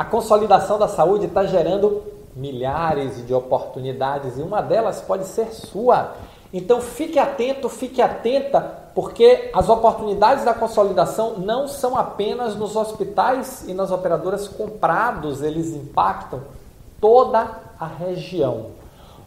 A consolidação da saúde está gerando milhares de oportunidades e uma delas pode ser sua. Então fique atento, fique atenta, porque as oportunidades da consolidação não são apenas nos hospitais e nas operadoras comprados, eles impactam toda a região.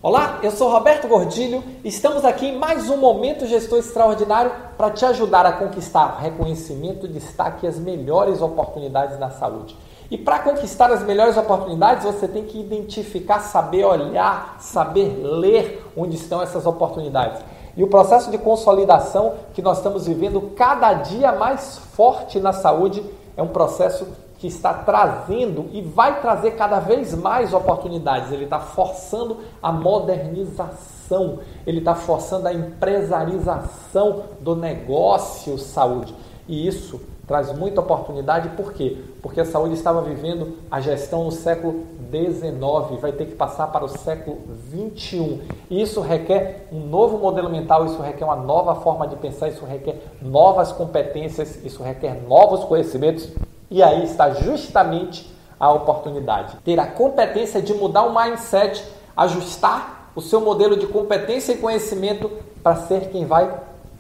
Olá, eu sou Roberto Gordilho. Estamos aqui em mais um momento gestor extraordinário para te ajudar a conquistar reconhecimento, destaque e as melhores oportunidades na saúde. E para conquistar as melhores oportunidades, você tem que identificar, saber olhar, saber ler onde estão essas oportunidades. E o processo de consolidação que nós estamos vivendo cada dia mais forte na saúde é um processo que está trazendo e vai trazer cada vez mais oportunidades. Ele está forçando a modernização, ele está forçando a empresarização do negócio saúde. E isso traz muita oportunidade, por quê? Porque a saúde estava vivendo a gestão no século XIX, vai ter que passar para o século XXI. E isso requer um novo modelo mental, isso requer uma nova forma de pensar, isso requer novas competências, isso requer novos conhecimentos e aí está justamente a oportunidade. Ter a competência de mudar o mindset, ajustar o seu modelo de competência e conhecimento para ser quem vai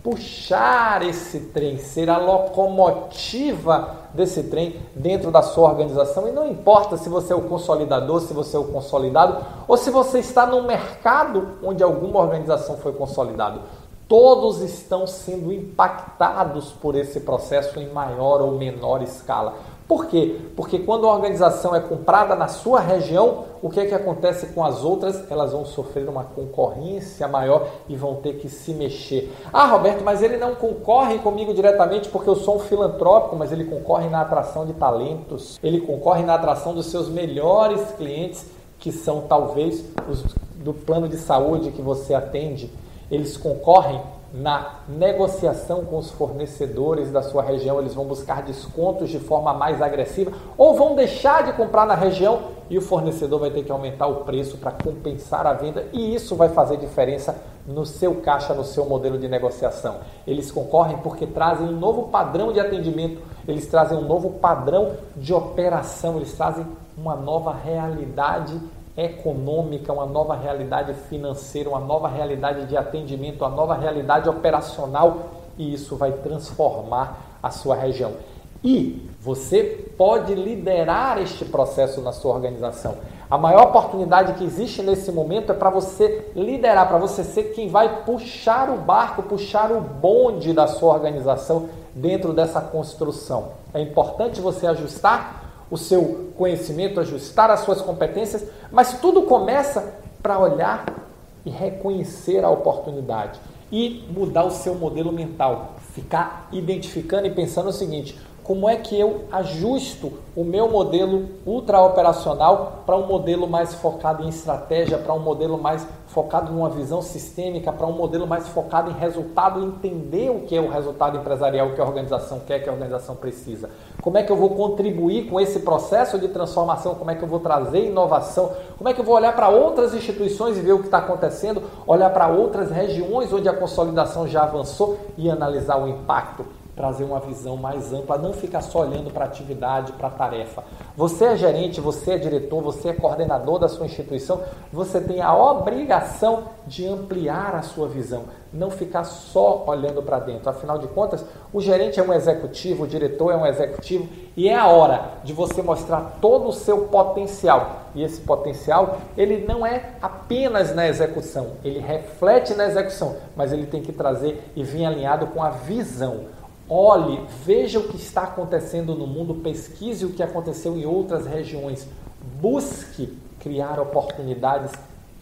puxar esse trem, ser a locomotiva desse trem dentro da sua organização. E não importa se você é o consolidador, se você é o consolidado, ou se você está no mercado onde alguma organização foi consolidado. Todos estão sendo impactados por esse processo em maior ou menor escala. Por quê? Porque quando a organização é comprada na sua região, o que é que acontece com as outras? Elas vão sofrer uma concorrência maior e vão ter que se mexer. Ah, Roberto, mas ele não concorre comigo diretamente porque eu sou um filantrópico, mas ele concorre na atração de talentos, ele concorre na atração dos seus melhores clientes, que são talvez os do plano de saúde que você atende eles concorrem na negociação com os fornecedores da sua região, eles vão buscar descontos de forma mais agressiva ou vão deixar de comprar na região e o fornecedor vai ter que aumentar o preço para compensar a venda e isso vai fazer diferença no seu caixa, no seu modelo de negociação. Eles concorrem porque trazem um novo padrão de atendimento, eles trazem um novo padrão de operação, eles trazem uma nova realidade econômica, uma nova realidade financeira, uma nova realidade de atendimento, uma nova realidade operacional e isso vai transformar a sua região. E você pode liderar este processo na sua organização. A maior oportunidade que existe nesse momento é para você liderar, para você ser quem vai puxar o barco, puxar o bonde da sua organização dentro dessa construção. É importante você ajustar o seu conhecimento, ajustar as suas competências, mas tudo começa para olhar e reconhecer a oportunidade e mudar o seu modelo mental, ficar identificando e pensando o seguinte: como é que eu ajusto o meu modelo ultraoperacional para um modelo mais focado em estratégia, para um modelo mais focado numa visão sistêmica, para um modelo mais focado em resultado, entender o que é o resultado empresarial, que a organização quer, que a organização precisa. Como é que eu vou contribuir com esse processo de transformação? Como é que eu vou trazer inovação? Como é que eu vou olhar para outras instituições e ver o que está acontecendo? Olhar para outras regiões onde a consolidação já avançou e analisar o impacto trazer uma visão mais ampla, não ficar só olhando para atividade, para tarefa. Você é gerente, você é diretor, você é coordenador da sua instituição, você tem a obrigação de ampliar a sua visão, não ficar só olhando para dentro. Afinal de contas, o gerente é um executivo, o diretor é um executivo e é a hora de você mostrar todo o seu potencial. E esse potencial, ele não é apenas na execução, ele reflete na execução, mas ele tem que trazer e vir alinhado com a visão. Olhe, veja o que está acontecendo no mundo, pesquise o que aconteceu em outras regiões. Busque criar oportunidades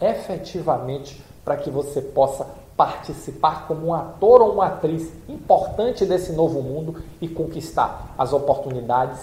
efetivamente para que você possa participar como um ator ou uma atriz importante desse novo mundo e conquistar as oportunidades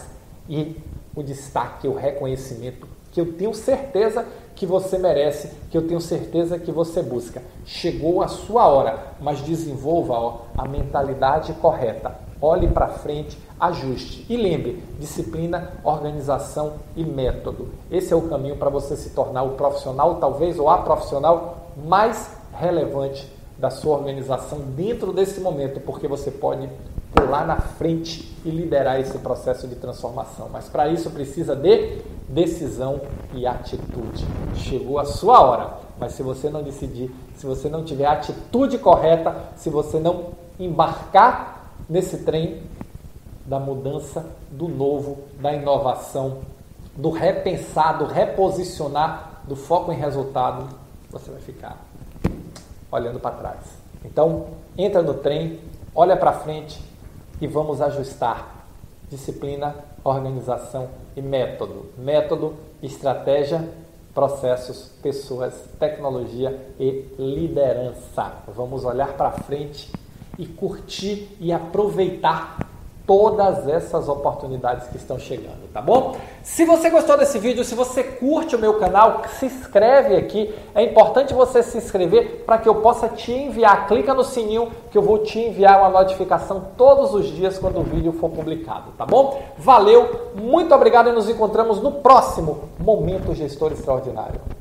e o destaque, o reconhecimento que eu tenho certeza que você merece, que eu tenho certeza que você busca. Chegou a sua hora, mas desenvolva ó, a mentalidade correta. Olhe para frente, ajuste. E lembre: disciplina, organização e método. Esse é o caminho para você se tornar o profissional, talvez, ou a profissional mais relevante da sua organização dentro desse momento, porque você pode pular na frente e liderar esse processo de transformação. Mas para isso precisa de decisão e atitude. Chegou a sua hora, mas se você não decidir, se você não tiver a atitude correta, se você não embarcar nesse trem da mudança, do novo, da inovação, do repensar, do reposicionar, do foco em resultado, você vai ficar olhando para trás. Então, entra no trem, olha para frente e vamos ajustar disciplina, organização e método. Método, estratégia, processos, pessoas, tecnologia e liderança. Vamos olhar para frente e curtir e aproveitar todas essas oportunidades que estão chegando, tá bom? Se você gostou desse vídeo, se você curte o meu canal, se inscreve aqui. É importante você se inscrever para que eu possa te enviar. Clica no sininho que eu vou te enviar uma notificação todos os dias quando o vídeo for publicado, tá bom? Valeu, muito obrigado e nos encontramos no próximo Momento Gestor Extraordinário.